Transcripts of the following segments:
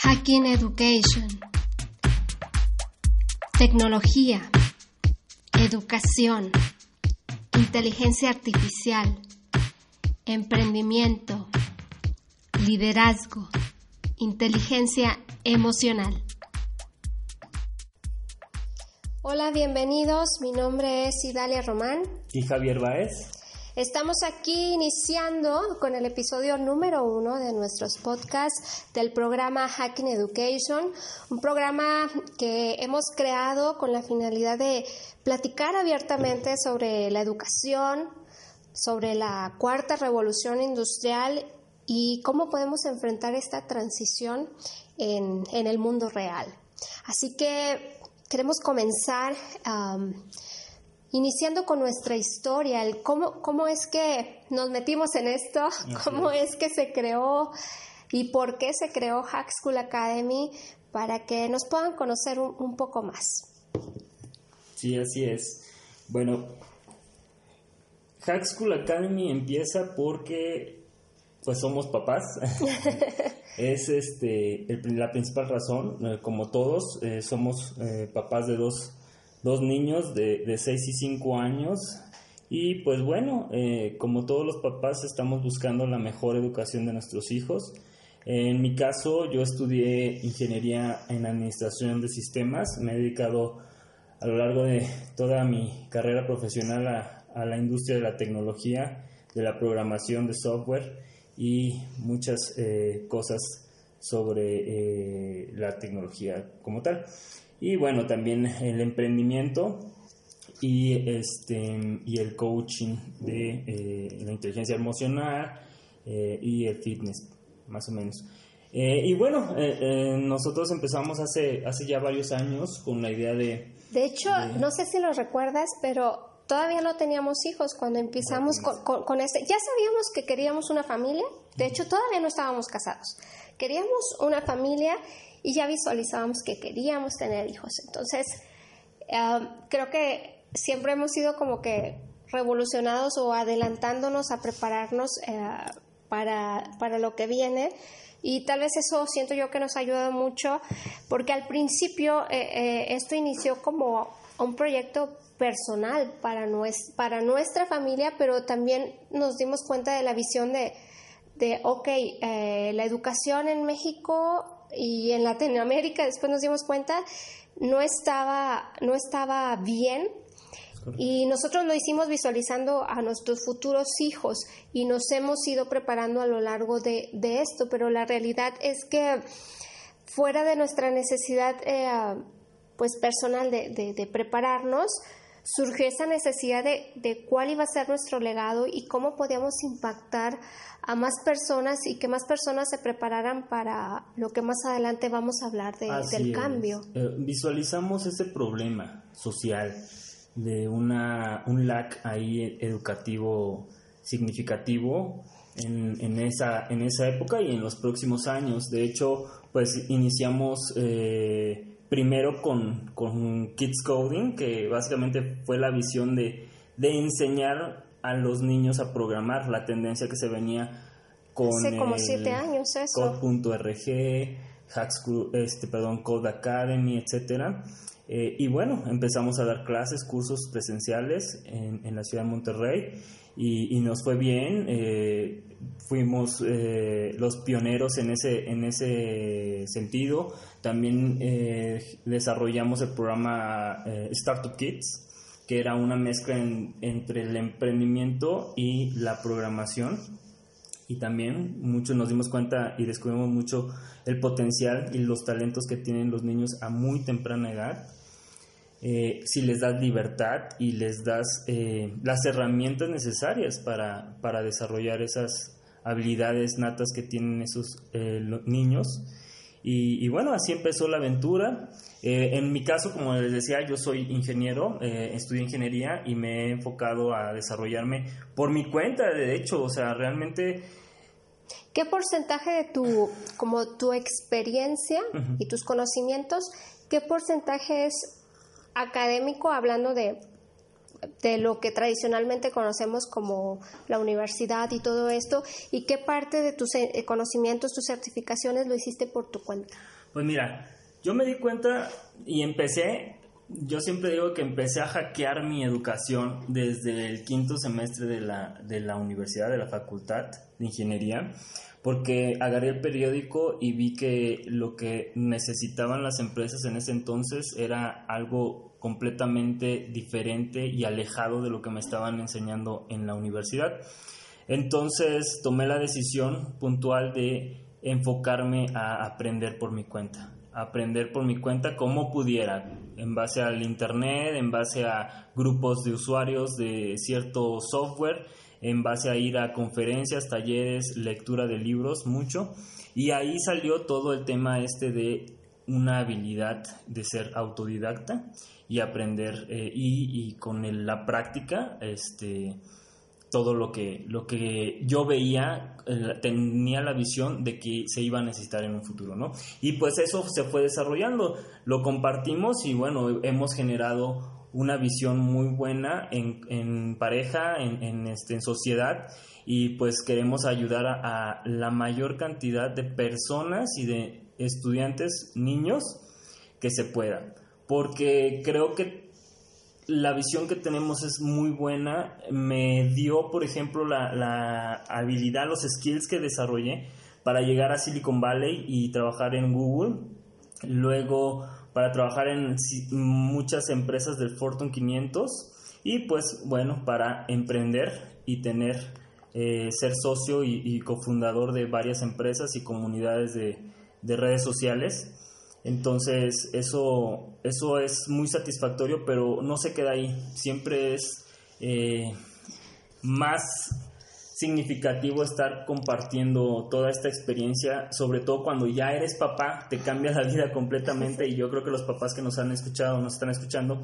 Hacking Education. Tecnología. Educación. Inteligencia artificial. Emprendimiento. Liderazgo. Inteligencia emocional. Hola, bienvenidos. Mi nombre es Idalia Román. Y Javier Baez. Estamos aquí iniciando con el episodio número uno de nuestros podcasts del programa Hacking Education, un programa que hemos creado con la finalidad de platicar abiertamente sobre la educación, sobre la cuarta revolución industrial y cómo podemos enfrentar esta transición en, el mundo real. Así que queremos comenzar iniciando con nuestra historia, el cómo, cómo es que nos metimos en esto, cómo es que se creó y por qué se creó Hack School Academy para que nos puedan conocer un, un poco más. Sí, así es. Bueno, Hack School Academy empieza porque pues somos papás. es este el- la principal razón. Eh, como todos, eh, somos eh, papás de dos, dos niños de, de 6 y 5 años. Y pues bueno, eh, como todos los papás, estamos buscando la mejor educación de nuestros hijos. En mi caso, yo estudié ingeniería en administración de sistemas. Me he dedicado a lo largo de toda mi carrera profesional a, la industria de la tecnología, de la programación de software y muchas eh, cosas sobre eh, la tecnología como tal. Y bueno, también el emprendimiento y, este, y el coaching de eh, la inteligencia emocional eh, y el fitness, más o menos. Eh, y bueno, nosotros empezamos hace, hace ya varios años con la idea de, De hecho, no sé si lo recuerdas, pero todavía no teníamos hijos cuando empezamos con, con- con este. Ya sabíamos que queríamos una familia, de hecho todavía no estábamos casados. Queríamos una familia y ya visualizábamos que queríamos tener hijos. Entonces, eh, creo que siempre hemos sido como que revolucionados o adelantándonos a prepararnos eh, para, para lo que viene. Y tal vez eso siento yo que nos ha ayudado mucho, porque al principio eh, eh, esto inició como un proyecto personal para, nues- para nuestra familia, pero también nos dimos cuenta de la visión de, de ok, eh, la educación en México y en Latinoamérica, después nos dimos cuenta, no estaba, no estaba bien. Y nosotros lo hicimos visualizando a nuestros futuros hijos y nos hemos ido preparando a lo largo de, de esto, pero la realidad es que fuera de nuestra necesidad eh, pues personal de, de- de prepararnos, surgió esa necesidad de, de cuál iba a ser nuestro legado y cómo podíamos impactar a más personas y que más personas se prepararan para lo que más adelante vamos a hablar de- del es. cambio. Eh, visualizamos ese problema social de una, un lack ahí educativo significativo en, en esa, en esa época y en los próximos años. De hecho, pues iniciamos eh, primero con, con Kids Coding, que básicamente fue la visión de, de enseñar a los niños a programar, la tendencia que se venía con Hace como el siete años eso. Hackschool, este, perdón, Code Academy, etcétera. Eh, y bueno, empezamos a dar clases, cursos presenciales en, en la ciudad de Monterrey y, y nos fue bien. eh, fuimos eh, los pioneros en ese, en ese sentido. También eh, desarrollamos el programa Startup Kids, que era una mezcla en- entre el emprendimiento y la programación y también muchos nos dimos cuenta y descubrimos mucho el potencial y los talentos que tienen los niños a muy temprana edad. Eh, si les das libertad y les das eh, las herramientas necesarias para, para desarrollar esas habilidades natas que tienen esos eh, niños. Y, bueno, así empezó la aventura. Eh, en mi caso, como les decía, yo soy ingeniero, eh, estudié ingeniería y me he enfocado a desarrollarme por mi cuenta, de hecho, o sea, realmente... ¿Qué porcentaje de tu, como tu experiencia y tus conocimientos, qué porcentaje es académico hablando de de lo que tradicionalmente conocemos como la universidad y todo esto, y qué parte de tus eh, conocimientos, tus certificaciones lo hiciste por tu cuenta. Pues mira, yo me di cuenta y empecé, yo siempre digo que empecé a hackear mi educación desde el quinto semestre de la, de la universidad, de la facultad de ingeniería, porque agarré el periódico y vi que lo que necesitaban las empresas en ese entonces era algo completamente diferente y alejado de lo que me estaban enseñando en la universidad. Entonces tomé la decisión puntual de enfocarme a aprender por mi cuenta, aprender por mi cuenta como pudiera, en base al internet, en base a grupos de usuarios de cierto software, en base a ir a conferencias, talleres, lectura de libros, mucho. Y ahí salió todo el tema este de una habilidad de ser autodidacta y aprender eh, y, con la práctica este todo lo que lo que yo veía eh, tenía la visión de que se iba a necesitar en un futuro no y pues eso se fue desarrollando lo compartimos y bueno hemos generado una visión muy buena en, en pareja en, en, este, en sociedad y pues queremos ayudar a la mayor cantidad de personas y de estudiantes niños que se pueda porque creo que la visión que tenemos es muy buena. Me dio, por ejemplo, la, habilidad, los skills que desarrollé para llegar a Silicon Valley y trabajar en Google. Luego, para trabajar en muchas empresas del Fortune 500. Y pues, bueno, para emprender y tener, eh, ser socio y, cofundador de varias empresas y comunidades de, de redes sociales. Entonces, eso, eso es muy satisfactorio, pero no se queda ahí. Siempre es eh, más significativo estar compartiendo toda esta experiencia, sobre todo cuando ya eres papá, te cambia la vida completamente y yo creo que los papás que nos han escuchado, nos están escuchando,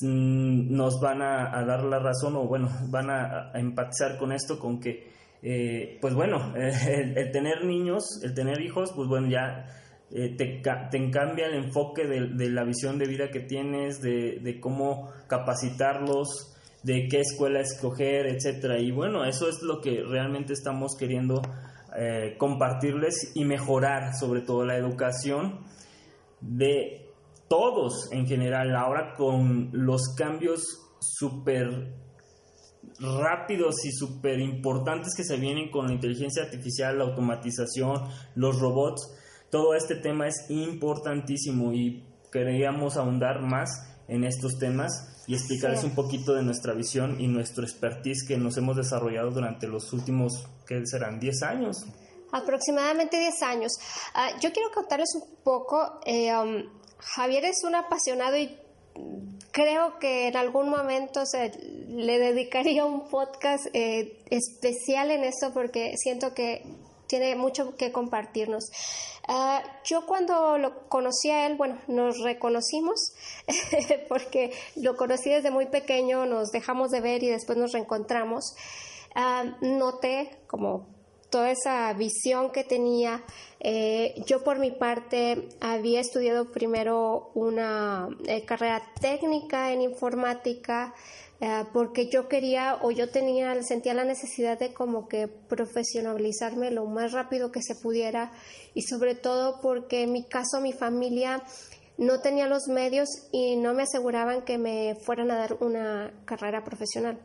mm, nos van a, dar la razón o bueno, van a, empatizar con esto, con que, eh, pues bueno, el, tener niños, el tener hijos, pues bueno, ya eh, te, te, cambia el enfoque de, la visión de vida que tienes, de, cómo capacitarlos, de qué escuela escoger, etcétera. Y bueno, eso es lo que realmente estamos queriendo eh, compartirles y mejorar, sobre todo la educación de todos en general. Ahora con los cambios súper rápidos y súper importantes que se vienen con la inteligencia artificial, la automatización, los robots, todo este tema es importantísimo y queríamos ahondar más en estos temas y explicarles un poquito de nuestra visión y nuestro expertise que nos hemos desarrollado durante los últimos, ¿qué serán? 10 años. Aproximadamente 10 años. Ah, yo quiero contarles un poco. Eh, um, Javier es un apasionado y creo que en algún momento se le dedicaría un podcast eh, especial en esto porque siento que tiene mucho que compartirnos. Ah, yo cuando lo conocí a él, bueno, nos reconocimos porque lo conocí desde muy pequeño, nos dejamos de ver y después nos reencontramos. Ah, noté como toda esa visión que tenía. Eh, yo por mi parte había estudiado primero una eh, carrera técnica en informática eh, porque yo quería o yo tenía, sentía la necesidad de como que profesionalizarme lo más rápido que se pudiera y sobre todo porque mi caso mi familia no tenía los medios y no me aseguraban que me fueran a dar una carrera profesional.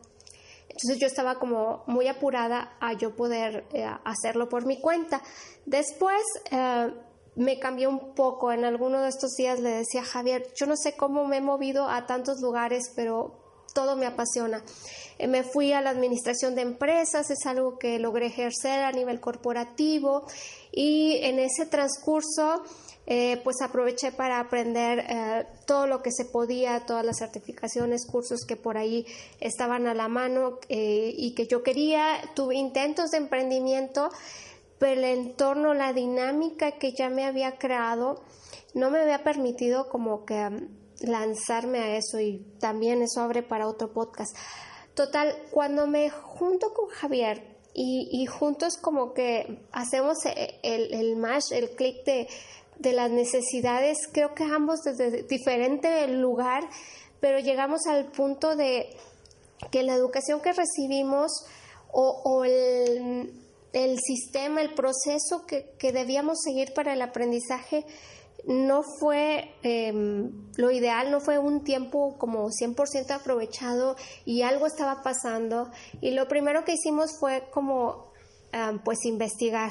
Entonces yo estaba como muy apurada a yo poder eh, hacerlo por mi cuenta. Después eh, me cambió un poco. En alguno de estos días le decía a Javier, yo no sé cómo me he movido a tantos lugares, pero todo me apasiona. Eh, me fui a la administración de empresas, es algo que logré ejercer a nivel corporativo y en ese transcurso eh, pues aproveché para aprender eh, todo lo que se podía, todas las certificaciones, cursos que por ahí estaban a la mano y que yo quería. Tuve intentos de emprendimiento, pero el entorno, la dinámica que ya me había creado, no me había permitido como que lanzarme a eso y también eso abre para otro podcast. Total, cuando me junto con Javier y, juntos como que hacemos el, el match, el clic de de las necesidades, creo que ambos desde diferente lugar, pero llegamos al punto de que la educación que recibimos o, el, sistema, el proceso que, debíamos seguir para el aprendizaje no fue em, lo ideal, no fue un tiempo como 100% aprovechado y algo estaba pasando. Y lo primero que hicimos fue como pues investigar.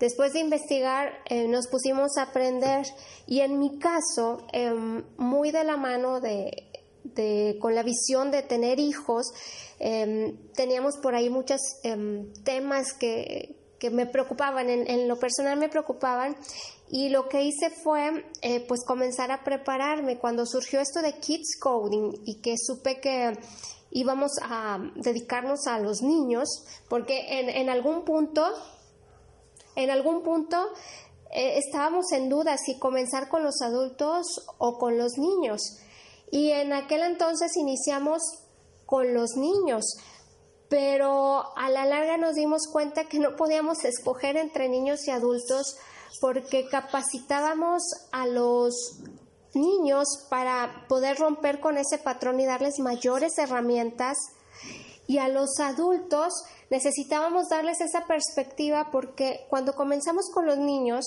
Después de investigar, eh, nos pusimos a aprender. Y en mi caso, em, muy de la mano de, con la visión de tener hijos, em, teníamos por ahí muchos em, temas que, me preocupaban, en, lo personal me preocupaban y lo que hice fue eh, pues comenzar a prepararme cuando surgió esto de Kids Coding y que supe que íbamos a dedicarnos a los niños, porque en, en algún punto en algún punto eh, estábamos en duda si comenzar con los adultos o con los niños. Y en aquel entonces iniciamos con los niños, pero a la larga nos dimos cuenta que no podíamos escoger entre niños y adultos porque capacitábamos a los niños para poder romper con ese patrón y darles mayores herramientas. Y a los adultos necesitábamos darles esa perspectiva porque cuando comenzamos con los niños,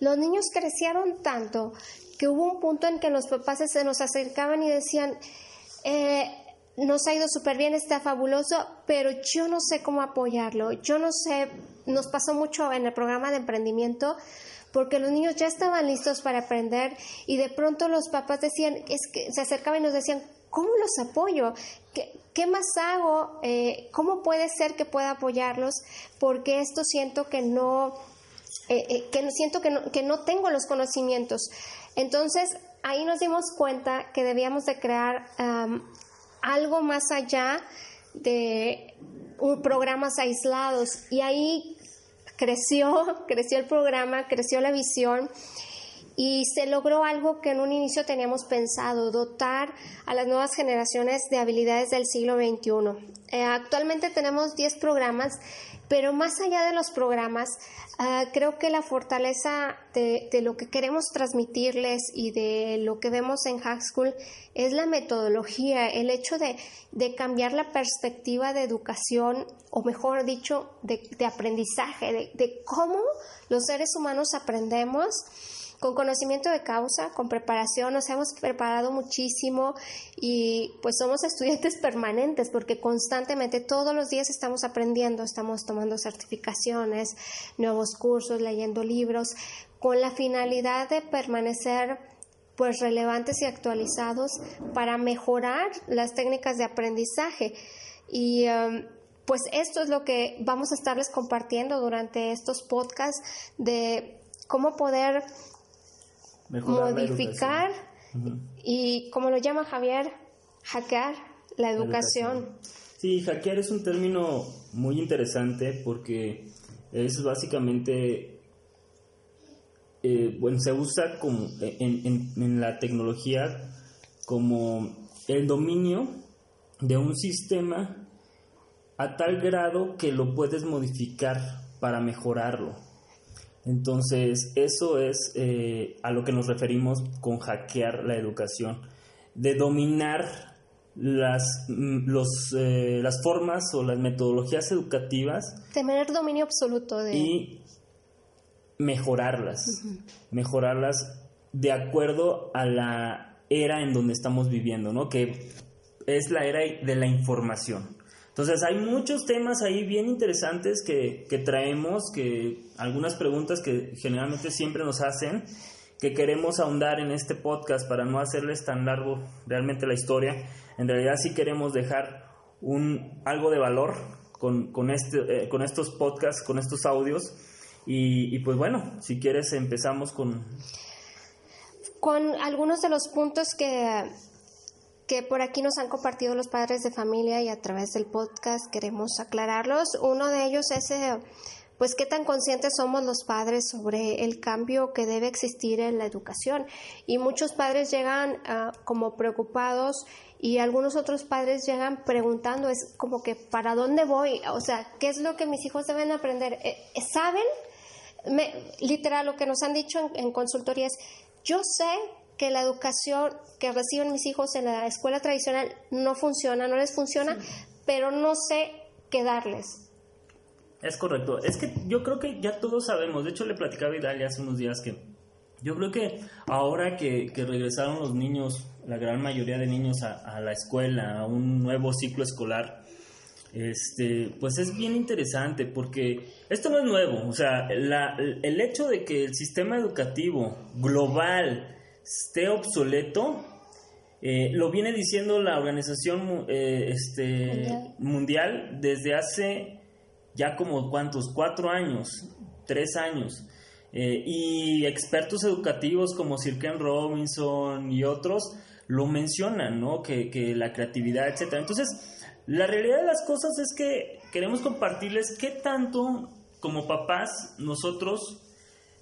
los niños crecieron tanto que hubo un punto en que los papás se nos acercaban y decían, eh, nos ha ido súper bien, está fabuloso, pero yo no sé cómo apoyarlo, yo no sé, nos pasó mucho en el programa de emprendimiento, porque los niños ya estaban listos para aprender y de pronto los papás decían, es que se acercaban y nos decían, ¿cómo los apoyo? ¿Qué, más hago? Eh, ¿Cómo puede ser que pueda apoyarlos? Porque esto siento que no, eh, eh, que siento que no, que no tengo los conocimientos. Entonces, ahí nos dimos cuenta que debíamos de crear algo más allá de programas aislados y ahí creció, creció el programa, creció la visión y se logró algo que en un inicio teníamos pensado, dotar a las nuevas generaciones de habilidades del siglo XXI. Eh, actualmente tenemos 10 programas, pero más allá de los programas, ah, creo que la fortaleza de, lo que queremos transmitirles y de lo que vemos en Hack School es la metodología, el hecho de, cambiar la perspectiva de educación, o mejor dicho, de, aprendizaje, de cómo los seres humanos aprendemos con conocimiento de causa, con preparación, nos hemos preparado muchísimo y pues somos estudiantes permanentes porque constantemente todos los días estamos aprendiendo, estamos tomando certificaciones, nuevos cursos, leyendo libros, con la finalidad de permanecer pues relevantes y actualizados para mejorar las técnicas de aprendizaje. Y um, pues esto es lo que vamos a estarles compartiendo durante estos podcasts de cómo poder modificar y, como lo llama Javier, hackear la educación. Sí, hackear es un término muy interesante porque es básicamente, eh, bueno, se usa como en, en la tecnología como el dominio de un sistema a tal grado que lo puedes modificar para mejorarlo. Entonces, eso es eh, a lo que nos referimos con hackear la educación, de dominar las, mm, eh, las formas o las metodologías educativas. Tener dominio absoluto de... Y mejorarlas, mejorarlas de acuerdo a la era en donde estamos viviendo, ¿no? Que es la era de la información. Entonces hay muchos temas ahí bien interesantes que, traemos, que algunas preguntas que generalmente siempre nos hacen, que queremos ahondar en este podcast para no hacerles tan largo realmente la historia. En realidad sí queremos dejar un, algo de valor con, este, eh, con estos podcasts, con estos audios. Y, pues bueno, si quieres empezamos con... Con algunos de los puntos que, que por aquí nos han compartido los padres de familia y a través del podcast queremos aclararlos. Uno de ellos es... Eh, pues qué tan conscientes somos los padres sobre el cambio que debe existir en la educación. Y muchos padres llegan ah, como preocupados y algunos otros padres llegan preguntando, es como que, ¿para dónde voy? O sea, ¿qué es lo que mis hijos deben aprender? Eh, eh, ¿Saben? literal, lo que nos han dicho en, en consultorías, yo sé que la educación que reciben mis hijos en la escuela tradicional no funciona, no les funciona, pero no sé qué darles. Es correcto. Es que yo creo que ya todos sabemos. De hecho, le platicaba a Idalia hace unos días que yo creo que ahora que, regresaron los niños, la gran mayoría de niños a, la escuela, a un nuevo ciclo escolar, este, pues es bien interesante porque esto no es nuevo. O sea, el hecho de que el sistema educativo global esté obsoleto, eh, lo viene diciendo la organización eh, este, mundial desde hace ya como cuántos, cuatro años, tres años. Eh, y expertos educativos como Sir Ken Robinson y otros lo mencionan, ¿no? Que, que la creatividad, etc. Entonces, la realidad de las cosas es que queremos compartirles qué tanto como papás nosotros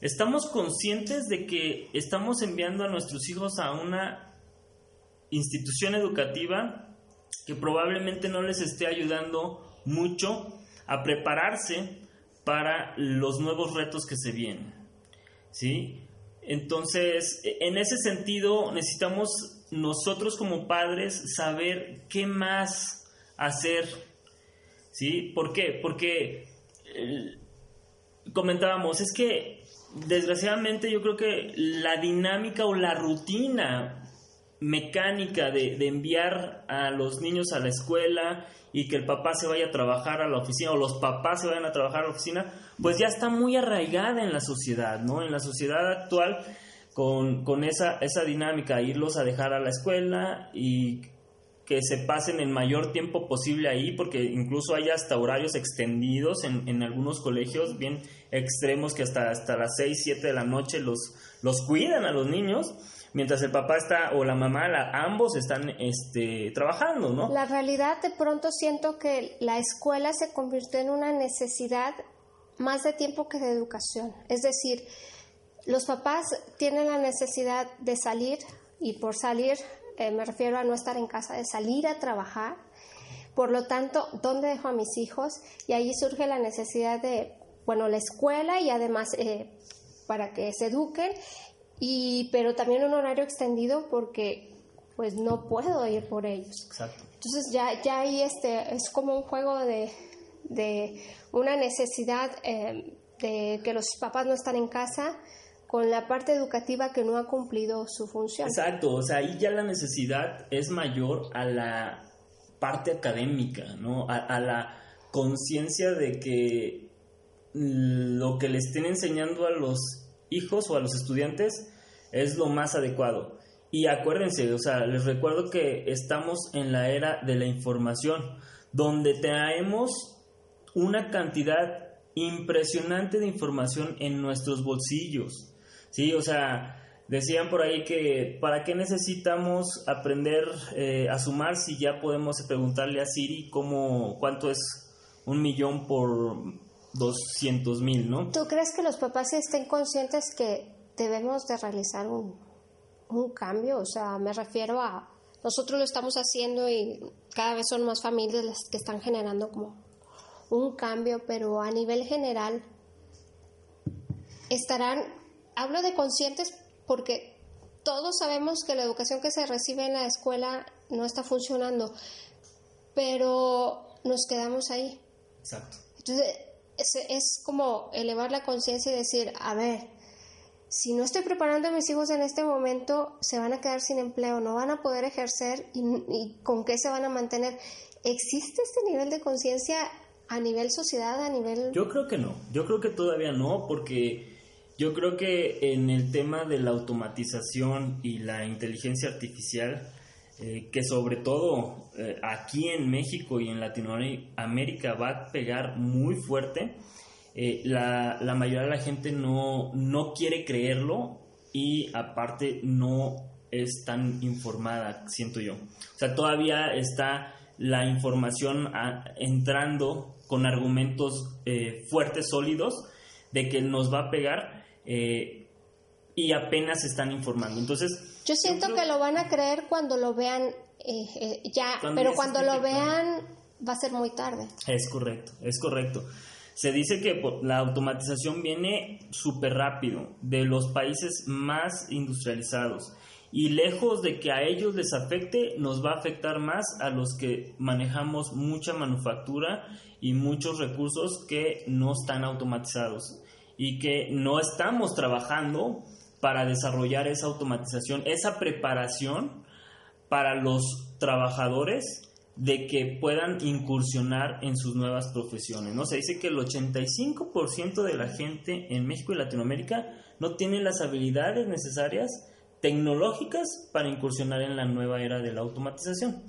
estamos conscientes de que estamos enviando a nuestros hijos a una institución educativa que probablemente no les esté ayudando mucho a prepararse para los nuevos retos que se vienen. ¿Sí? Entonces, en ese sentido, necesitamos nosotros como padres saber qué más hacer. ¿Sí? ¿Por qué? Porque comentábamos, es que desgraciadamente yo creo que la dinámica o la rutina mecánica de, de, enviar a los niños a la escuela y que el papá se vaya a trabajar a la oficina o los papás se vayan a trabajar a la oficina, pues ya está muy arraigada en la sociedad, ¿no? En la sociedad actual con, con esa, esa dinámica, irlos a dejar a la escuela y que se pasen el mayor tiempo posible ahí, porque incluso hay hasta horarios extendidos en, en algunos colegios bien extremos que hasta, hasta las 6, 7 de la noche los, los cuidan a los niños mientras el papá está o la mamá, ambos están este, trabajando, ¿no? La realidad de pronto siento que la escuela se convirtió en una necesidad más de tiempo que de educación. Es decir, los papás tienen la necesidad de salir y por salir eh, me refiero a no estar en casa, de salir a trabajar. Por lo tanto, ¿dónde dejo a mis hijos? Y ahí surge la necesidad de, bueno, la escuela y además eh, para que se eduquen y pero también un horario extendido porque pues no puedo ir por ellos. Exacto. Entonces ya, ya ahí este, es como un juego de, de una necesidad eh, de que los papás no están en casa con la parte educativa que no ha cumplido su función. Exacto, o sea, ahí ya la necesidad es mayor a la parte académica, ¿no? A, la conciencia de que lo que le estén enseñando a los hijos o a los estudiantes es lo más adecuado. Y acuérdense, o sea, les recuerdo que estamos en la era de la información, donde traemos una cantidad impresionante de información en nuestros bolsillos. Sí, o sea, decían por ahí que para qué necesitamos aprender eh, a sumar si ya podemos preguntarle a Siri cómo cuánto es un millón por 200 mil, ¿no? ¿Tú crees que los papás estén conscientes que debemos de realizar un, un cambio? O sea, me refiero a, nosotros lo estamos haciendo y cada vez son más familias las que están generando como un cambio, pero a nivel general estarán, hablo de conscientes porque todos sabemos que la educación que se recibe en la escuela no está funcionando, pero nos quedamos ahí. Exacto. Entonces, es, como elevar la conciencia y decir, a ver, si no estoy preparando a mis hijos en este momento, se van a quedar sin empleo, no van a poder ejercer y, con qué se van a mantener. ¿Existe este nivel de conciencia a nivel sociedad, a nivel... Yo creo que no, yo creo que todavía no, porque yo creo que en el tema de la automatización y la inteligencia artificial, eh, que sobre todo eh, aquí en México y en Latinoamérica va a pegar muy fuerte, eh, la, mayoría de la gente no, no quiere creerlo y aparte no es tan informada, siento yo. O sea, todavía está la información entrando con argumentos fuertes, sólidos, de que nos va a pegar eh, y apenas están informando. Entonces... Yo siento que lo van a creer cuando lo vean eh, ya, pero cuando lo vean va a ser muy tarde. Es correcto, es correcto. Se dice que la automatización viene súper rápido de los países más industrializados y lejos de que a ellos les afecte, nos va a afectar más a los que manejamos mucha manufactura y muchos recursos que no están automatizados y que no estamos trabajando para desarrollar esa automatización, esa preparación para los trabajadores de que puedan incursionar en sus nuevas profesiones. ¿no? Se dice que el 85% de la gente en México y Latinoamérica no tiene las habilidades necesarias tecnológicas para incursionar en la nueva era de la automatización.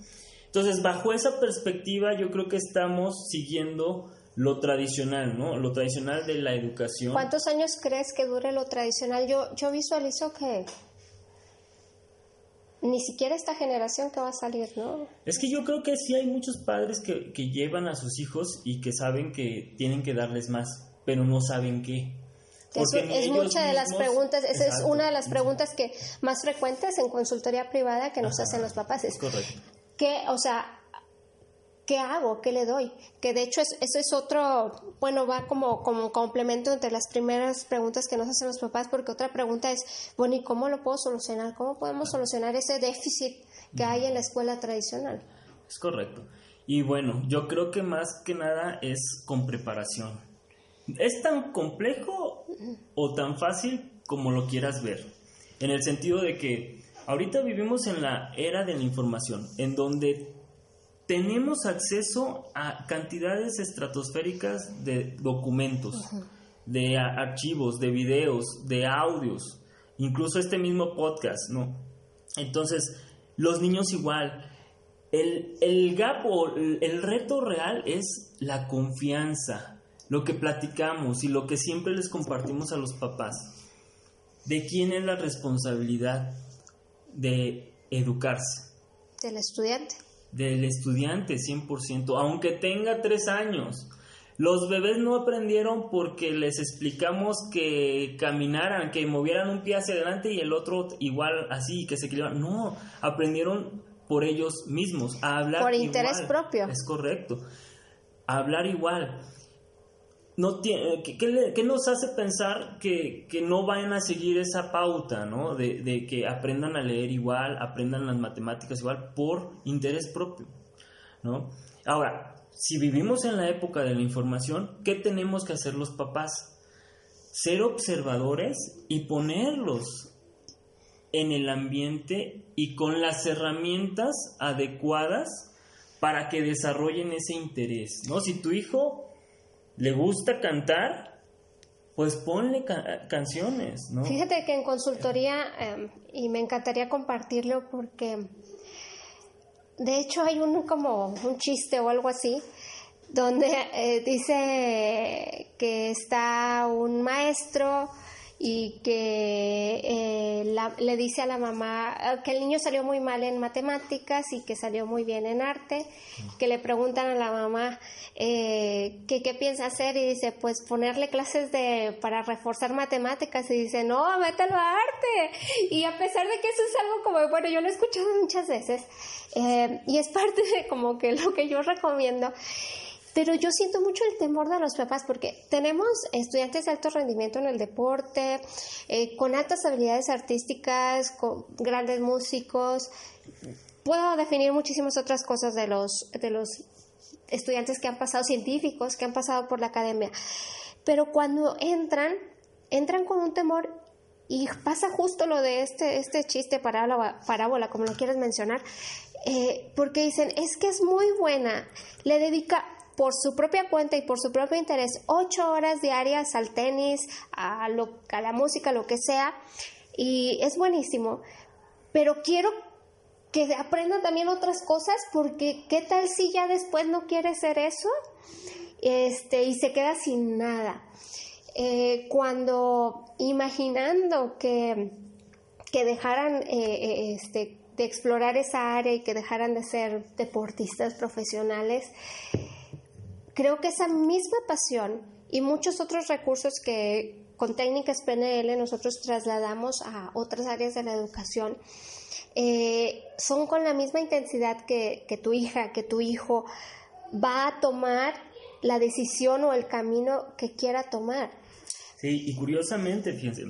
Entonces, bajo esa perspectiva, yo creo que estamos siguiendo lo tradicional, ¿no? Lo tradicional de la educación. ¿Cuántos años crees que dure lo tradicional? Yo, yo visualizo que ni siquiera esta generación que va a salir, ¿no? Es que yo creo que sí hay muchos padres que, que llevan a sus hijos y que saben que tienen que darles más, pero no saben qué. Eso es mucha de las preguntas, esa es una de las preguntas que más frecuentes en consultoría privada que nos hacen los papás. Es, correcto. ¿Qué, o sea, ¿qué hago? ¿Qué le doy? Que de hecho eso es otro, bueno, va como, como complemento entre las primeras preguntas que nos hacen los papás, porque otra pregunta es, bueno, ¿y cómo lo puedo solucionar? ¿Cómo podemos solucionar ese déficit que hay en la escuela tradicional? Es correcto. Y bueno, yo creo que más que nada es con preparación. Es tan complejo o tan fácil como lo quieras ver. En el sentido de que ahorita vivimos en la era de la información, en donde tenemos acceso a cantidades estratosféricas de documentos, de archivos, de videos, de audios, incluso este mismo podcast, ¿no? Entonces, los niños igual. El, el gap o el reto real es la confianza, lo que platicamos y lo que siempre les compartimos a los papás. ¿De quién es la responsabilidad de educarse? Del estudiante del estudiante 100%, aunque tenga tres años. Los bebés no aprendieron porque les explicamos que caminaran, que movieran un pie hacia adelante y el otro igual así, que se equilibraran. No, aprendieron por ellos mismos, a hablar. Por interés propio. Es correcto. A hablar igual no tiene, ¿qué, nos hace pensar que, no vayan a seguir esa pauta, ¿no? De, que aprendan a leer igual, aprendan las matemáticas igual, por interés propio, ¿no? Ahora, si vivimos en la época de la información, ¿qué tenemos que hacer los papás? Ser observadores y ponerlos en el ambiente y con las herramientas adecuadas para que desarrollen ese interés, ¿no? Si tu hijo le gusta cantar, pues ponle canciones, ¿no? Fíjate que en consultoría, em, y me encantaría compartirlo porque de hecho hay un como un chiste o algo así, donde eh, dice que está un maestro y que eh, le dice a la mamá eh, que el niño salió muy mal en matemáticas y que salió muy bien en arte, que le preguntan a la mamá eh, que qué piensa hacer y dice pues ponerle clases de para reforzar matemáticas. Y dice no, mételo a arte y a pesar de que eso es algo como, bueno, yo lo he escuchado muchas veces y es parte de como que lo que yo recomiendo pero yo siento mucho el temor de los papás porque tenemos estudiantes de alto rendimiento en el deporte, eh, con altas habilidades artísticas, con grandes músicos. Puedo definir muchísimas otras cosas de los, de los estudiantes que han pasado, científicos que han pasado por la academia. Pero cuando entran, entran con un temor y pasa justo lo de este, este chiste parábola, parábola, como lo quieras mencionar, eh, porque dicen, es que es muy buena, le dedica por su propia cuenta y por su propio interés ocho horas diarias al tenis, a, la música, lo que sea, y es buenísimo, pero quiero que aprendan también otras cosas porque qué tal si ya después no quiere ser eso este, y se queda sin nada. Eh, cuando imaginando que, que dejaran eh, eh, este, de explorar esa área y que dejaran de ser deportistas profesionales, creo que esa misma pasión y muchos otros recursos que con técnicas PNL nosotros trasladamos a otras áreas de la educación, son con la misma intensidad que, que tu hija, que tu hijo va a tomar la decisión o el camino que quiera tomar. Sí, y curiosamente, fíjense,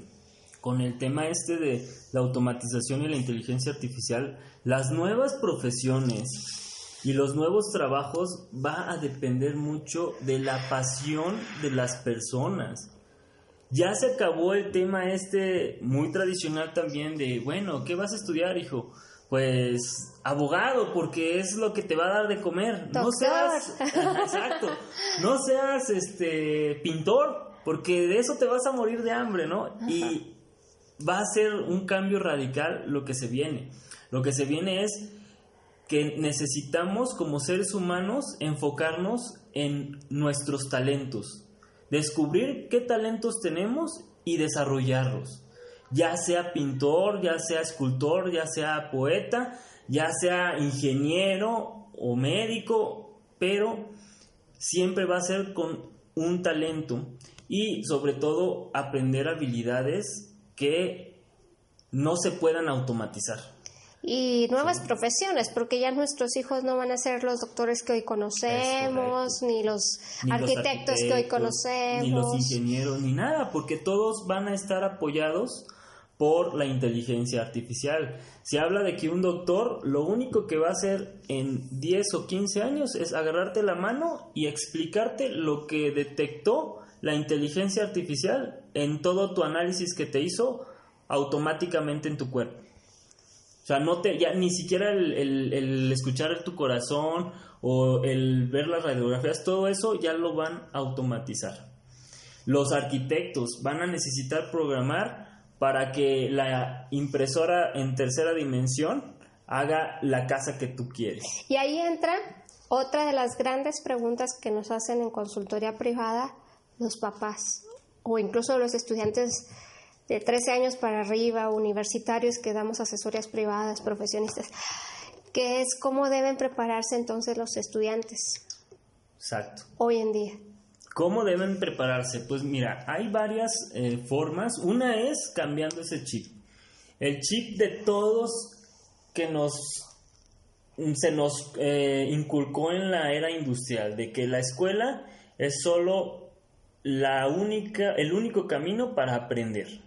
con el tema este de la automatización y la inteligencia artificial, las nuevas profesiones y los nuevos trabajos va a depender mucho de la pasión de las personas. Ya se acabó el tema este muy tradicional también de, bueno, ¿qué vas a estudiar, hijo? pues abogado porque es lo que te va a dar de comer. No seas exacto. No seas este pintor porque de eso te vas a morir de hambre no y va a ser un cambio radical lo que se viene. Lo que se viene es que necesitamos como seres humanos enfocarnos en nuestros talentos descubrir qué talentos tenemos y desarrollarlos ya sea pintor, ya sea escultor, ya sea poeta, ya sea ingeniero o médico, pero siempre va a ser con un talento y sobre todo aprender habilidades que no se puedan automatizar. Y nuevas profesiones, porque ya nuestros hijos no van a ser los doctores que hoy conocemos, ni los arquitectos que hoy conocemos, ni los ingenieros, ni nada, porque todos van a estar apoyados por la inteligencia artificial. Se habla de que un doctor lo único que va a hacer en 10 o 15 años es agarrarte la mano y explicarte lo que detectó la inteligencia artificial en todo tu análisis que te hizo automáticamente en tu cuerpo. O sea, no te, ya ni siquiera el, el escuchar tu corazón o el ver las radiografías, todo eso ya lo van a automatizar. Los arquitectos van a necesitar programar para que la impresora en tercera dimensión haga la casa que tú quieres. Y ahí entra otra de las grandes preguntas que nos hacen en consultoría privada los papás o incluso los estudiantes de 13 años para arriba, universitarios que damos asesorías privadas, profesionistas, que es cómo deben prepararse entonces los estudiantes. Exacto. Hoy en día. ¿Cómo deben prepararse? Pues mira, hay varias eh, formas. Una es cambiando ese chip. El chip de todos que nos se nos eh, inculcó en la era industrial, de que la escuela es solo la única, el único camino para aprender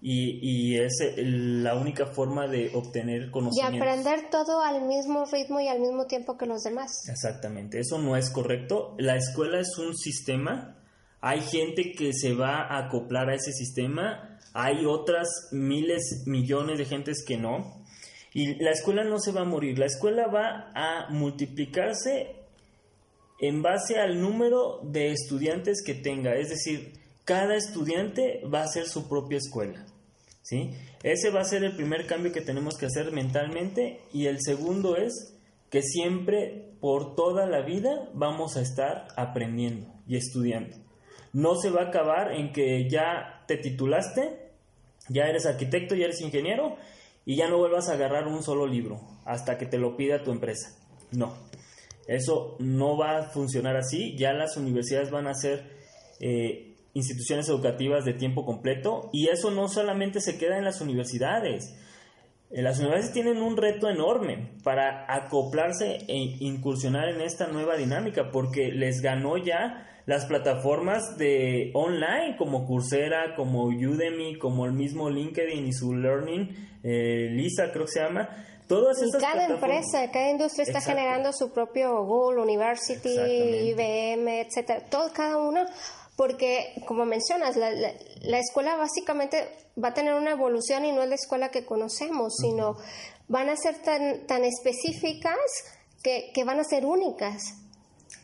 y, es la única forma de obtener conocimiento. Y aprender todo al mismo ritmo y al mismo tiempo que los demás. Exactamente, eso no es correcto. La escuela es un sistema, hay gente que se va a acoplar a ese sistema, hay otras miles, millones de gentes que no. Y la escuela no se va a morir, la escuela va a multiplicarse en base al número de estudiantes que tenga, es decir, cada estudiante va a ser su propia escuela. ¿sí? Ese va a ser el primer cambio que tenemos que hacer mentalmente y el segundo es que siempre por toda la vida vamos a estar aprendiendo y estudiando. No se va a acabar en que ya te titulaste, ya eres arquitecto, ya eres ingeniero y ya no vuelvas a agarrar un solo libro hasta que te lo pida tu empresa. No, eso no va a funcionar así. Ya las universidades van a ser eh, instituciones educativas de tiempo completo y eso no solamente se queda en las universidades. Eh, las universidades tienen un reto enorme para acoplarse e incursionar en esta nueva dinámica porque les ganó ya las plataformas de online como Coursera, como Udemy, como el mismo LinkedIn y su Learning, eh, Lisa creo que se llama. Todas y cada empresa, cada industria está generando su propio Google, University, IBM, etcétera. Todo, cada uno porque como mencionas, la, la, escuela básicamente va a tener una evolución y no es la escuela que conocemos, sino van a ser tan, tan específicas que, que van a ser únicas.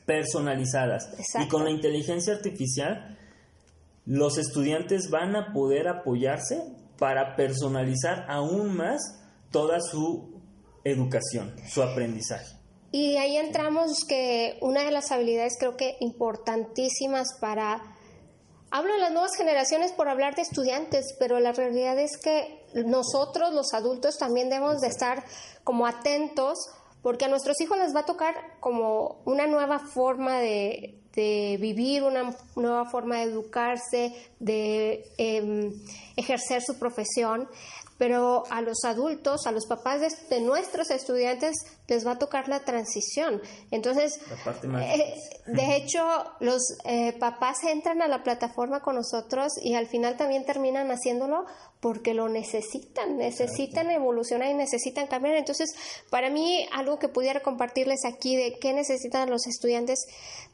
Personalizadas. Y con la inteligencia artificial, los estudiantes van a poder apoyarse para personalizar aún más toda su educación, su aprendizaje. Y ahí entramos que una de las habilidades creo que importantísimas para... Hablo de las nuevas generaciones por hablar de estudiantes, pero la realidad es que nosotros los adultos también debemos de estar como atentos porque a nuestros hijos les va a tocar como una nueva forma de, vivir, una nueva forma de educarse, de em, ejercer su profesión pero a los adultos, a los papás de, nuestros estudiantes les va a tocar la transición. Entonces, eh, de hecho, los eh, papás entran a la plataforma con nosotros y al final también terminan haciéndolo porque lo necesitan, necesitan evolucionar y necesitan cambiar. Entonces, para mí, algo que pudiera compartirles aquí de qué necesitan los estudiantes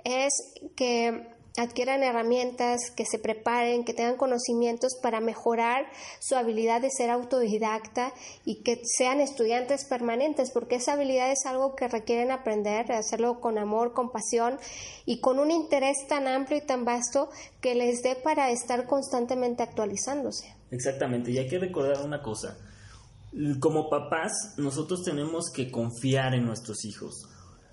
es que adquieran herramientas, que se preparen, que tengan conocimientos para mejorar su habilidad de ser autodidacta y que sean estudiantes permanentes, porque esa habilidad es algo que requieren aprender, hacerlo con amor, con pasión y con un interés tan amplio y tan vasto que les dé para estar constantemente actualizándose. Exactamente, y hay que recordar una cosa. Como papás, nosotros tenemos que confiar en nuestros hijos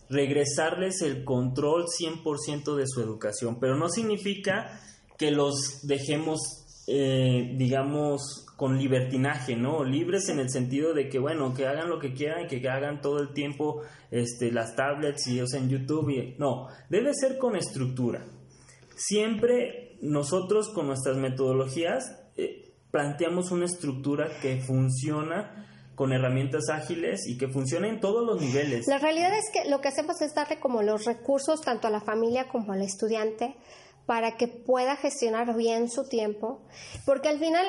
regresarles el control 100% de su educación, pero no significa que los dejemos, eh, digamos, con libertinaje, ¿no? Libres en el sentido de que, bueno, que hagan lo que quieran que hagan todo el tiempo este, las tablets y en YouTube. Y, no, debe ser con estructura. Siempre nosotros con nuestras metodologías eh, planteamos una estructura que funciona con herramientas ágiles y que funcionen en todos los niveles. La realidad es que lo que hacemos es darle como los recursos tanto a la familia como al estudiante para que pueda gestionar bien su tiempo, porque al final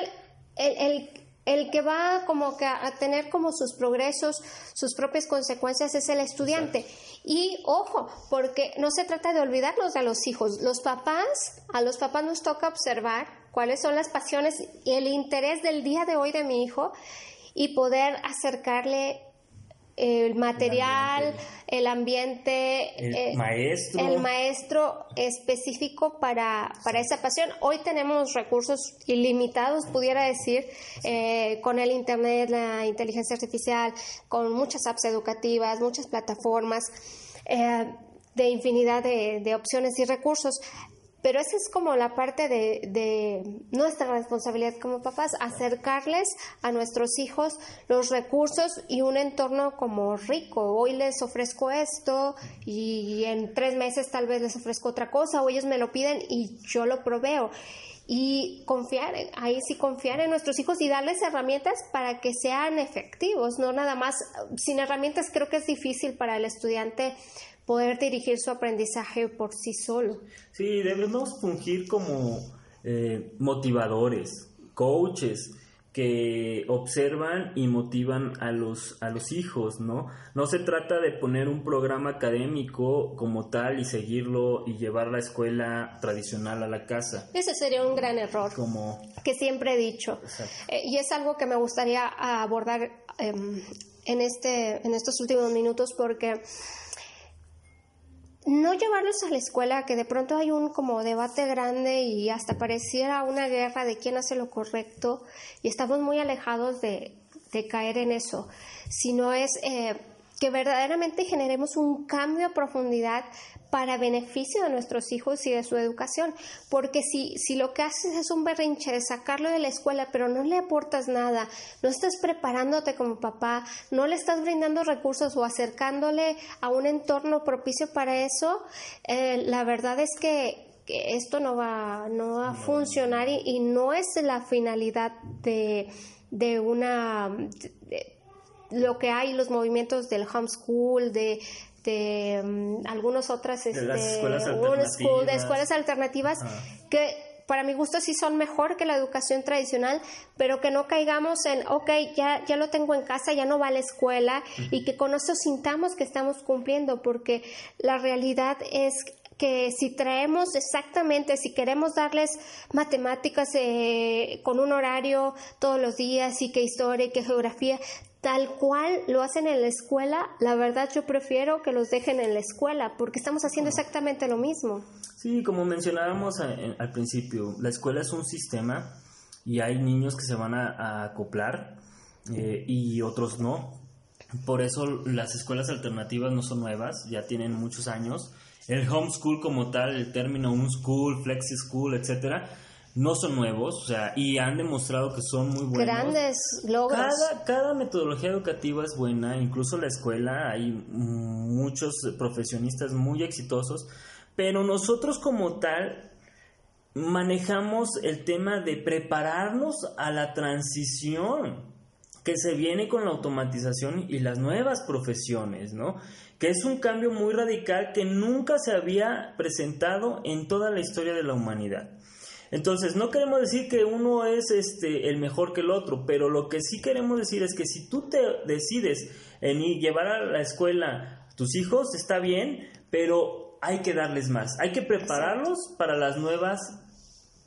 el, el, que va como que a tener como sus progresos, sus propias consecuencias es el estudiante. Y ojo, porque no se trata de olvidarnos de los hijos. Los papás, a los papás nos toca observar cuáles son las pasiones y el interés del día de hoy de mi hijo y poder acercarle el material, el ambiente, el, eh, maestro. el maestro específico para, para, esa pasión. Hoy tenemos recursos ilimitados, pudiera decir, eh, con el Internet, la inteligencia artificial, con muchas apps educativas, muchas plataformas. Eh, de infinidad de, de opciones y recursos. Pero esa es como la parte de, nuestra responsabilidad como papás, acercarles a nuestros hijos los recursos y un entorno como rico. Hoy les ofrezco esto y en tres meses tal vez les ofrezco otra cosa o ellos me lo piden y yo lo proveo. Y confiar, ahí sí confiar en nuestros hijos y darles herramientas para que sean efectivos, no nada más. Sin herramientas creo que es difícil para el estudiante poder dirigir su aprendizaje por sí solo. Sí, debemos fungir como eh, motivadores, coaches que observan y motivan a los, a los hijos, ¿no? No se trata de poner un programa académico como tal y seguirlo y llevar la escuela tradicional a la casa. Ese sería un gran error. Como... Que siempre he dicho. Eh, y es algo que me gustaría abordar em, en, este, en estos últimos minutos porque no llevarlos a la escuela, que de pronto hay un como debate grande y hasta pareciera una guerra de quién hace lo correcto y estamos muy alejados de, de caer en eso, sino es eh, que verdaderamente generemos un cambio a profundidad para beneficio de nuestros hijos y de su educación. Porque si, si lo que haces es un berrinche de sacarlo de la escuela, pero no le aportas nada, no estás preparándote como papá, no le estás brindando recursos o acercándole a un entorno propicio para eso, eh, la verdad es que esto no va, no va a funcionar y, no es la finalidad de, de una... lo que hay, los movimientos del homeschool, de, este, mm, algunas otras este, escuelas alternativas, de escuelas alternativas que para mi gusto sí son mejor que la educación tradicional, pero que no caigamos en, ok, ya, ya lo tengo en casa, ya no va a la escuela y que con eso sintamos que estamos cumpliendo, porque la realidad es que si traemos exactamente, si queremos darles matemáticas eh, con un horario todos los días y que historia y que geografía, tal cual lo hacen en la escuela, la verdad yo prefiero que los dejen en la escuela porque estamos haciendo exactamente lo mismo. Sí, como mencionábamos al principio, la escuela es un sistema y hay niños que se van a, acoplar eh, y otros no. Por eso las escuelas alternativas no son nuevas, ya tienen muchos años. El homeschool como tal, el término unschool, flexi school, etcétera, no son nuevos, o sea, y han demostrado que son muy buenos. Grandes logros. Cada, cada metodología educativa es buena, incluso la escuela, hay muchos profesionistas muy exitosos, pero nosotros como tal manejamos el tema de prepararnos a la transición que se viene con la automatización y las nuevas profesiones, ¿no? Que es un cambio muy radical que nunca se había presentado en toda la historia de la humanidad. Entonces, no queremos decir que uno es este el mejor que el otro, pero lo que sí queremos decir es que si tú te decides en ir, llevar a la escuela a tus hijos, está bien, pero hay que darles más, hay que prepararlos para las nuevas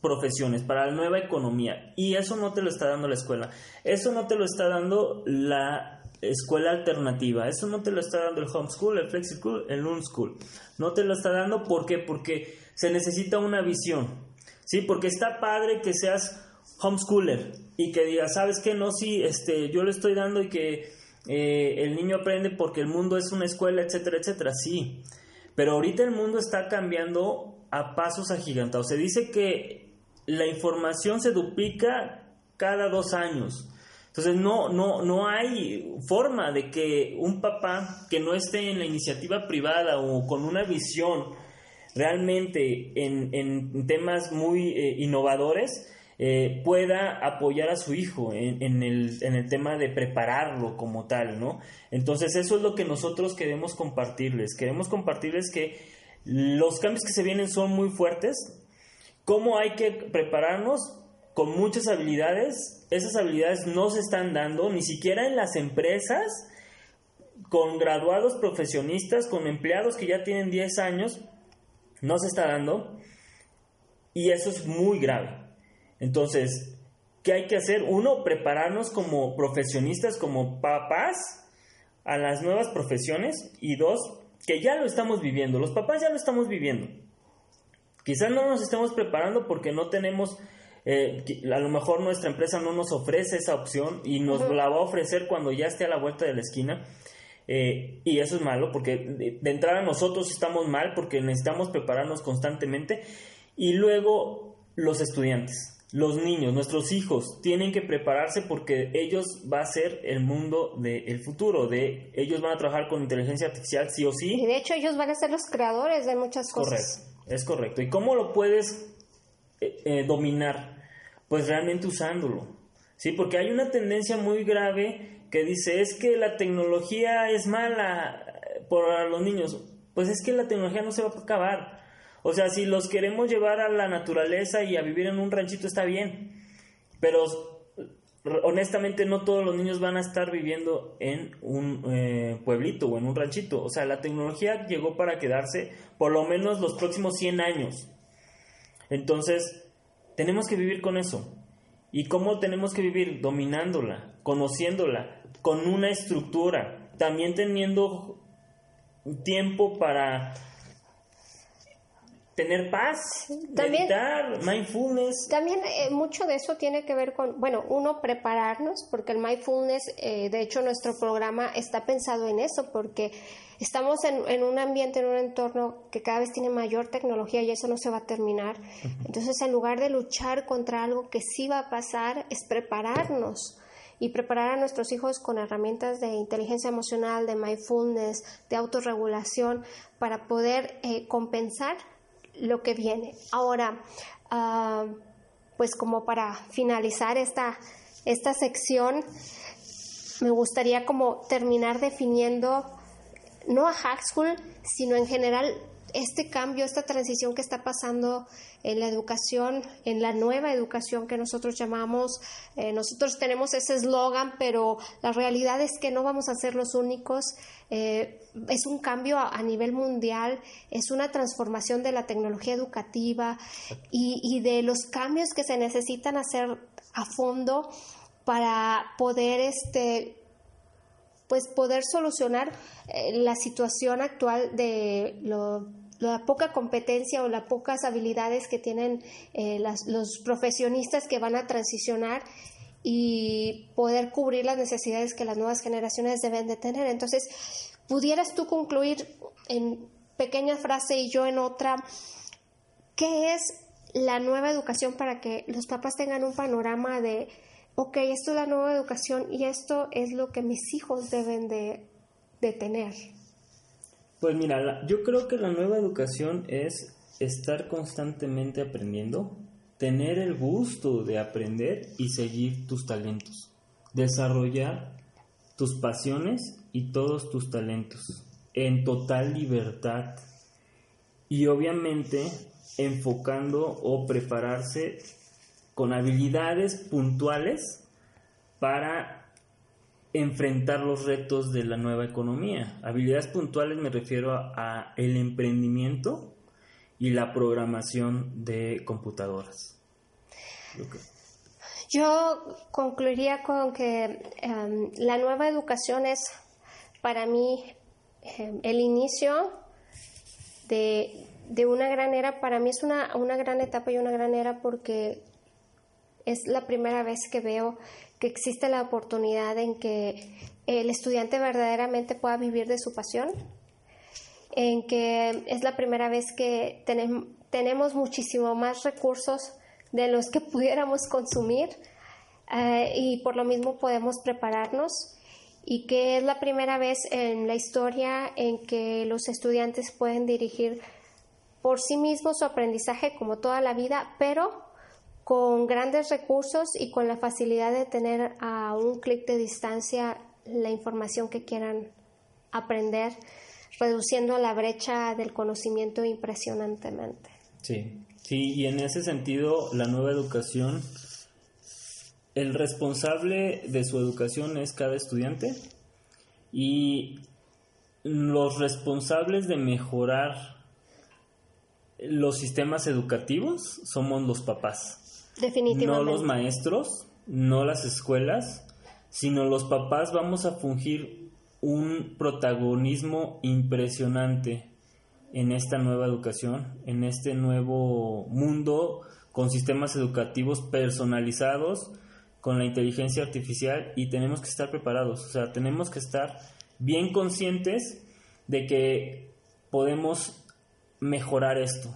profesiones, para la nueva economía. Y eso no te lo está dando la escuela. Eso no te lo está dando la escuela alternativa. Eso no te lo está dando el homeschool, el flexi school, el unschool. No te lo está dando ¿por qué? porque se necesita una visión. Sí, porque está padre que seas homeschooler y que digas, ¿sabes qué? No, sí, este, yo le estoy dando y que eh, el niño aprende porque el mundo es una escuela, etcétera, etcétera. Sí, pero ahorita el mundo está cambiando a pasos agigantados. Se dice que la información se duplica cada dos años. Entonces no, no, no hay forma de que un papá que no esté en la iniciativa privada o con una visión realmente en, temas muy eh, innovadores eh, pueda apoyar a su hijo en, el, en el tema de prepararlo como tal, ¿no? Entonces eso es lo que nosotros queremos compartirles. Queremos compartirles que los cambios que se vienen son muy fuertes, cómo hay que prepararnos con muchas habilidades. Esas habilidades no se están dando ni siquiera en las empresas con graduados profesionistas, con empleados que ya tienen 10 años, no se está dando. Y eso es muy grave. Entonces, ¿qué hay que hacer? Uno, prepararnos como profesionistas, como papás a las nuevas profesiones. Y dos, que ya lo estamos viviendo. Los papás ya lo estamos viviendo. Quizás no nos estemos preparando porque no tenemos, eh, a lo mejor nuestra empresa no nos ofrece esa opción y nos la va a ofrecer cuando ya esté a la vuelta de la esquina. Eh, y eso es malo porque de, de, entrada nosotros estamos mal porque necesitamos prepararnos constantemente. Y luego los estudiantes, los niños, nuestros hijos tienen que prepararse porque ellos va a ser el mundo del futuro, de ellos van a trabajar con inteligencia artificial sí o sí. Y de hecho ellos van a ser los creadores de muchas cosas. Correcto. Es correcto. ¿Y cómo lo puedes eh, eh, dominar? Pues realmente usándolo. Sí, porque hay una tendencia muy grave que dice es que la tecnología es mala eh, para los niños. Pues es que la tecnología no se va a acabar. O sea, si los queremos llevar a la naturaleza y a vivir en un ranchito está bien. Pero honestamente no todos los niños van a estar viviendo en un eh, pueblito o en un ranchito. O sea, la tecnología llegó para quedarse por lo menos los próximos 100 años. Entonces, tenemos que vivir con eso. ¿Y cómo tenemos que vivir? Dominándola, conociéndola, con una estructura, también teniendo tiempo para tener paz, también, meditar, mindfulness. También eh, mucho de eso tiene que ver con, bueno, uno, prepararnos, porque el mindfulness, eh, de hecho nuestro programa está pensado en eso, porque estamos en, en, un ambiente, en un entorno que cada vez tiene mayor tecnología y eso no se va a terminar. Entonces, en lugar de luchar contra algo que sí va a pasar, es prepararnos y preparar a nuestros hijos con herramientas de inteligencia emocional, de mindfulness, de autorregulación, para poder eh, compensar lo que viene. Ahora, ah, pues como para finalizar esta, esta sección, me gustaría como terminar definiendo no a Hack School, sino en general este cambio, esta transición que está pasando en la educación, en la nueva educación que nosotros llamamos, eh, nosotros tenemos ese eslogan, pero la realidad es que no vamos a ser los únicos. Eh, es un cambio a, nivel mundial, es una transformación de la tecnología educativa y, de los cambios que se necesitan hacer a fondo para poder este pues poder solucionar eh, la situación actual de lo la poca competencia o las pocas habilidades que tienen eh, los profesionistas que van a transicionar y poder cubrir las necesidades que las nuevas generaciones deben de tener. Entonces, pudieras tú concluir en pequeña frase y yo en otra, ¿qué es la nueva educación para que los papás tengan un panorama de, ok, esto es la nueva educación y esto es lo que mis hijos deben de, de tener? Pues mira, yo creo que la nueva educación es estar constantemente aprendiendo, tener el gusto de aprender y seguir tus talentos, desarrollar tus pasiones y todos tus talentos en total libertad y obviamente enfocando o prepararse con habilidades puntuales para enfrentar los retos de la nueva economía. Habilidades puntuales me refiero a, el emprendimiento y la programación de computadoras. Yo concluiría con que em, la nueva educación es para mí em, el inicio de, de, una gran era. Para mí es una, una gran etapa y una gran era porque es la primera vez que veo que existe la oportunidad en que el estudiante verdaderamente pueda vivir de su pasión, en que es la primera vez que tenemos muchísimo más recursos de los que pudiéramos consumir eh, y por lo mismo podemos prepararnos y que es la primera vez en la historia en que los estudiantes pueden dirigir por sí mismos su aprendizaje como toda la vida, pero con grandes recursos y con la facilidad de tener a un clic de distancia la información que quieran aprender, reduciendo la brecha del conocimiento impresionantemente. Sí, sí, y en ese sentido la nueva educación, el responsable de su educación es cada estudiante y los responsables de mejorar los sistemas educativos somos los papás. No los maestros, no las escuelas, sino los papás vamos a fungir un protagonismo impresionante en esta nueva educación, en este nuevo mundo con sistemas educativos personalizados, con la inteligencia artificial y tenemos que estar preparados, o sea, tenemos que estar bien conscientes de que podemos mejorar esto,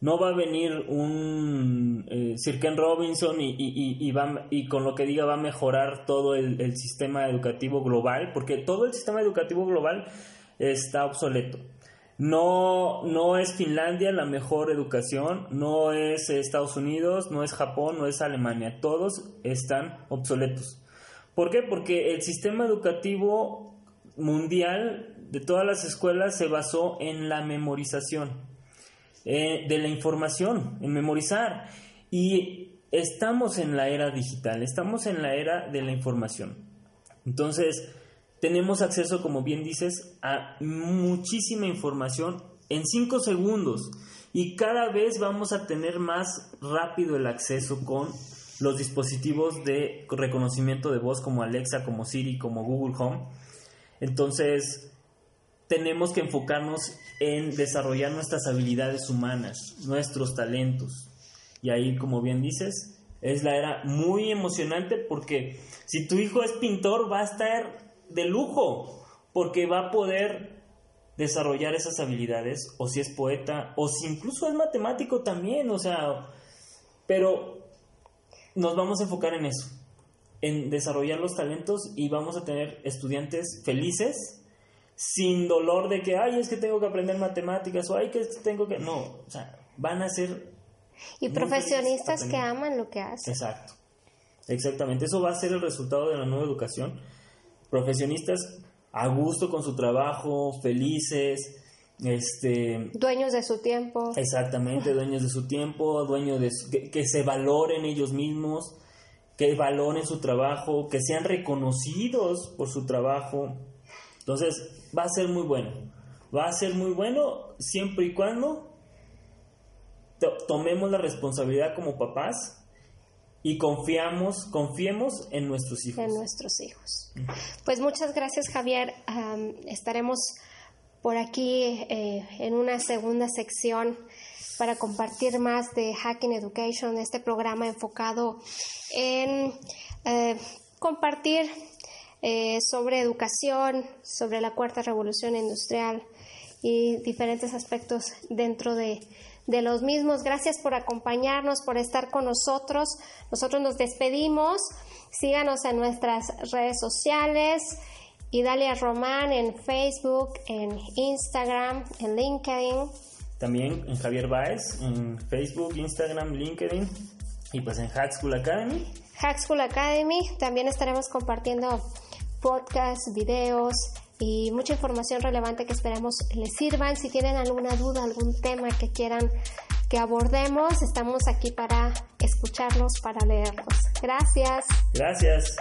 no va a venir un eh, Sir Ken Robinson y, y, va, y, con lo que diga va a mejorar todo el, el, sistema educativo global, porque todo el sistema educativo global está obsoleto. No, no es Finlandia la mejor educación, no es Estados Unidos, no es Japón, no es Alemania, todos están obsoletos. ¿Por qué? Porque el sistema educativo mundial de todas las escuelas se basó en la memorización eh, de la información, en memorizar. Y estamos en la era digital, estamos en la era de la información. Entonces, tenemos acceso, como bien dices, a muchísima información en cinco segundos y cada vez vamos a tener más rápido el acceso con los dispositivos de reconocimiento de voz como Alexa, como Siri, como Google Home. Entonces, tenemos que enfocarnos en desarrollar nuestras habilidades humanas, nuestros talentos. Y ahí, como bien dices, es la era muy emocionante porque si tu hijo es pintor va a estar de lujo porque va a poder desarrollar esas habilidades o si es poeta o si incluso es matemático también, o sea, pero nos vamos a enfocar en eso, en desarrollar los talentos y vamos a tener estudiantes felices sin dolor de que, ay, es que tengo que aprender matemáticas o ay, que tengo que... No, o sea, van a ser... Y profesionistas que aman lo que hacen. Exacto, exactamente. Eso va a ser el resultado de la nueva educación. Profesionistas a gusto con su trabajo, felices, este dueños de su tiempo exactamente dueños de su tiempo dueños de que, que, se valoren ellos mismos que valoren su trabajo que sean reconocidos por su trabajo entonces va a ser muy bueno. Va a ser muy bueno siempre y cuando tomemos la responsabilidad como papás y confiamos, confiemos en nuestros hijos. En nuestros hijos. Pues muchas gracias Javier. estaremos por aquí eh, en una segunda sección para compartir más de Hacking Education, este programa enfocado en eh, compartir eh, sobre educación, sobre la cuarta revolución industrial y diferentes aspectos dentro de, de los mismos. Gracias por acompañarnos, por estar con nosotros. Nosotros nos despedimos. Síganos en nuestras redes sociales. Idalia Román en Facebook, en Instagram, en LinkedIn. También en Javier Baez en Facebook, Instagram, LinkedIn y pues en Hack School Academy. Hack School Academy. También estaremos compartiendo podcasts, videos y mucha información relevante que esperemos les sirvan. Si tienen alguna duda, algún tema que quieran que abordemos, estamos aquí para escucharlos, para leerlos. Gracias. Gracias.